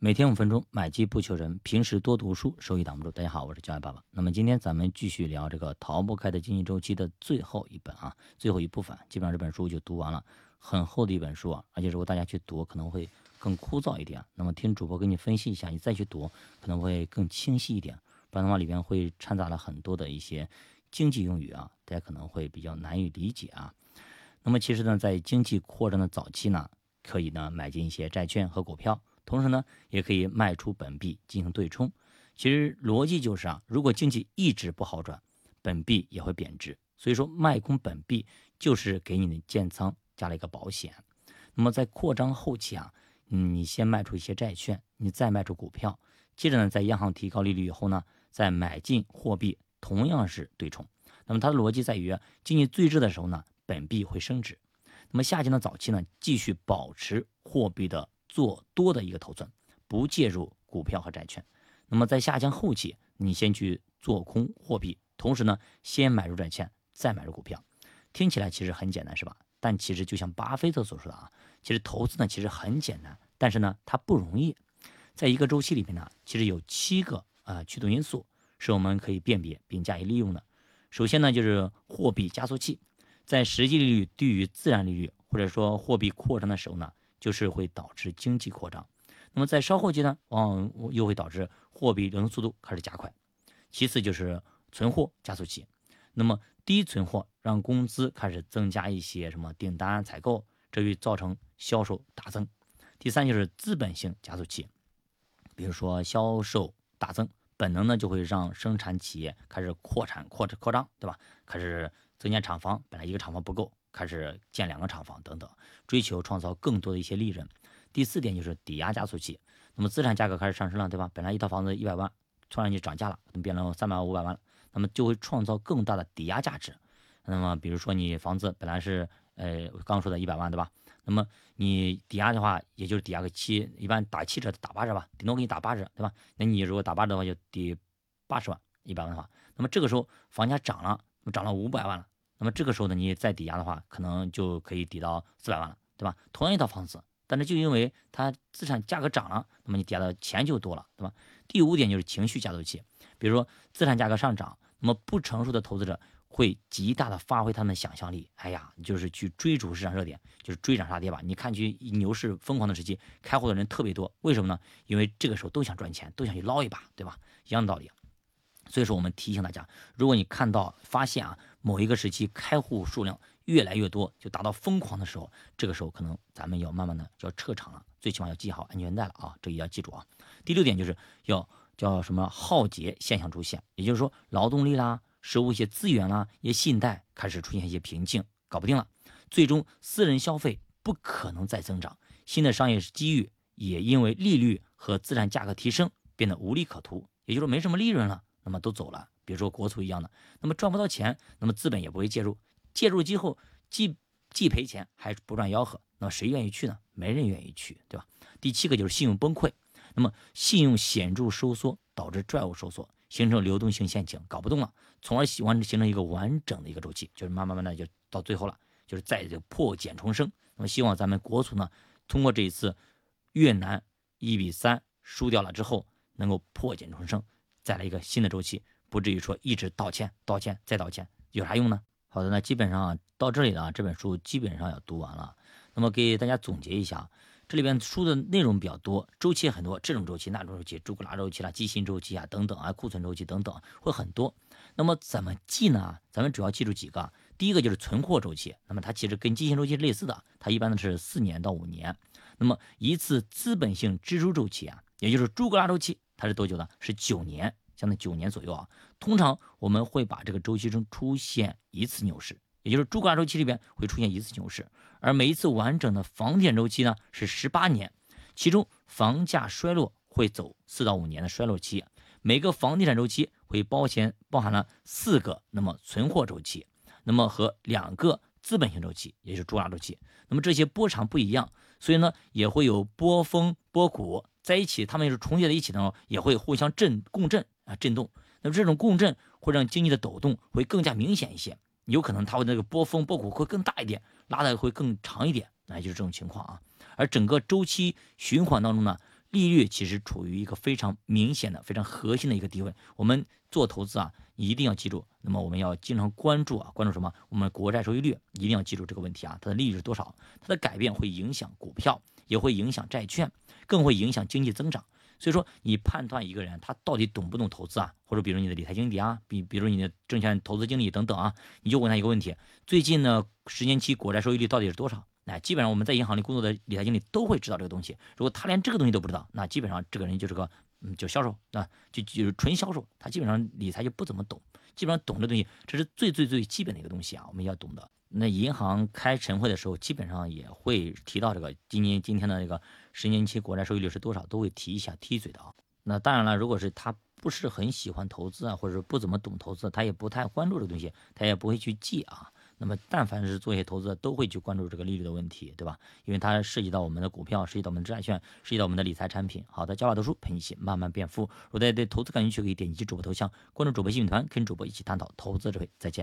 每天五分钟，买基不求人。平时多读书，收益挡不住。大家好，我是教爱爸爸。那么今天咱们继续聊这个逃不开的经济周期的最后一本啊，最后一部分。基本上这本书就读完了，很厚的一本书啊，而且如果大家去读，可能会更枯燥一点。那么听主播给你分析一下，你再去读，可能会更清晰一点。不然的话，里面会掺杂了很多的一些经济用语啊，大家可能会比较难以理解啊。那么其实呢，在经济扩张的早期呢，可以呢买进一些债券和股票。同时呢，也可以卖出本币进行对冲。其实逻辑就是啊，如果经济一直不好转，本币也会贬值。所以说卖空本币就是给你的建仓加了一个保险。那么在扩张后期啊，你先卖出一些债券，你再卖出股票，接着呢，在央行提高利率以后呢，再买进货币，同样是对冲。那么它的逻辑在于，经济最热的时候呢，本币会升值。那么下降的早期呢，继续保持货币的。做多的一个头寸，不介入股票和债券。那么在下降后期，你先去做空货币，同时呢，先买入债券，再买入股票。听起来其实很简单，是吧？但其实就像巴菲特所说的啊，其实投资呢其实很简单，但是呢它不容易。在一个周期里面呢，其实有七个啊驱动因素是我们可以辨别并加以利用的。首先呢就是货币加速器，在实际利率低于自然利率或者说货币扩张的时候呢。就是会导致经济扩张，那么在稍后阶段，往往又会导致货币流动速度开始加快。其次就是存货加速器，那么低存货让工资开始增加一些什么订单采购，这会造成销售大增。第三就是资本性加速器，比如说销售大增，本能呢就会让生产企业开始扩产扩扩张，对吧？开始增加厂房，本来一个厂房不够。开始建两个厂房等等，追求创造更多的一些利润。第四点就是抵押加速器，那么资产价格开始上升了，对吧？本来一套房子一百万，突然就涨价了，变成三百万、五百万了，那么就会创造更大的抵押价值。那么比如说你房子本来是呃刚说的一百万，对吧？那么你抵押的话，也就是抵押个七，一般打七折打八折吧，顶多给你打八折，对吧？那你如果打八折的话，就抵八十万，一百万的话，那么这个时候房价涨了，涨了五百万了。那么这个时候呢，你再抵押的话，可能就可以抵到四百万了，对吧？同样一套房子，但是就因为它资产价格涨了，那么你抵押的钱就多了，对吧？第五点就是情绪加速器，比如说资产价格上涨，那么不成熟的投资者会极大的发挥他们的想象力，哎呀，就是去追逐市场热点，就是追涨杀跌吧。你看去牛市疯狂的时期，开户的人特别多，为什么呢？因为这个时候都想赚钱，都想去捞一把，对吧？一样的道理。所以说，我们提醒大家，如果你看到发现啊，某一个时期开户数量越来越多，就达到疯狂的时候，这个时候可能咱们要慢慢的就要撤场了，最起码要系好安全带了啊，这也要记住啊。第六点就是要叫什么耗竭现象出现，也就是说劳动力啦、食物一些资源啦、一些信贷开始出现一些瓶颈，搞不定了，最终私人消费不可能再增长，新的商业机遇也因为利率和资产价格提升变得无利可图，也就是说没什么利润了。那么都走了，比如说国储一样的，那么赚不到钱，那么资本也不会介入，介入之后既既赔钱还不赚吆喝，那么谁愿意去呢？没人愿意去，对吧？第七个就是信用崩溃，那么信用显著收缩导致债务收缩，形成流动性陷阱，搞不动了，从而喜欢形成一个完整的一个周期，就是慢慢慢的就到最后了，就是再就破茧重生。那么希望咱们国储呢，通过这一次越南一比三输掉了之后，能够破茧重生。再来一个新的周期，不至于说一直道歉、道歉再道歉，有啥用呢？好的，那基本上到这里了，这本书基本上要读完了。那么给大家总结一下，这里边书的内容比较多，周期很多，这种周期、那种周期、朱古拉周期啦、基辛周期啊等等啊、库存周期等等会很多。那么怎么记呢？咱们主要记住几个，第一个就是存货周期，那么它其实跟基辛周期是类似的，它一般呢是四年到五年。那么一次资本性支出周期啊，也就是朱古拉周期。它是多久呢？是九年，相当于九年左右啊。通常我们会把这个周期中出现一次牛市，也就是朱古拉周期里边会出现一次牛市。而每一次完整的房地产周期呢是十八年，其中房价衰落会走四到五年的衰落期。每个房地产周期会包含包含了四个那么存货周期，那么和两个资本性周期，也就是朱古拉周期。那么这些波长不一样，所以呢也会有波峰波谷。在一起，它们也是重叠在一起的时候，也会互相震共振啊，震动。那么这种共振会让经济的抖动会更加明显一些，有可能它会那个波峰波谷会更大一点，拉的会更长一点，那就是这种情况啊。而整个周期循环当中呢，利率其实处于一个非常明显的、非常核心的一个地位。我们做投资啊，一定要记住。那么我们要经常关注啊，关注什么？我们国债收益率一定要记住这个问题啊，它的利率是多少？它的改变会影响股票，也会影响债券，更会影响经济增长。所以说，你判断一个人他到底懂不懂投资啊？或者比如你的理财经理啊，比比如你的证券投资经理等等啊，你就问他一个问题：最近呢，十年期国债收益率到底是多少？那基本上我们在银行里工作的理财经理都会知道这个东西。如果他连这个东西都不知道，那基本上这个人就是个嗯，就销售啊，就就是纯销售，他基本上理财就不怎么懂。基本上懂的东西，这是最最最基本的一个东西啊，我们要懂的。那银行开晨会的时候，基本上也会提到这个今年今天的这个十年期国债收益率是多少，都会提一下，提一嘴的啊。那当然了，如果是他不是很喜欢投资啊，或者不怎么懂投资，他也不太关注这个东西，他也不会去记啊。那么，但凡是做一些投资，都会去关注这个利率的问题，对吧？因为它涉及到我们的股票，涉及到我们的债券，涉及到我们的理财产品。好的，加法读书陪你一起慢慢变富。如果大家对投资感兴趣，可以点击主播头像，关注主播幸运团，跟主播一起探讨投资智慧。再见。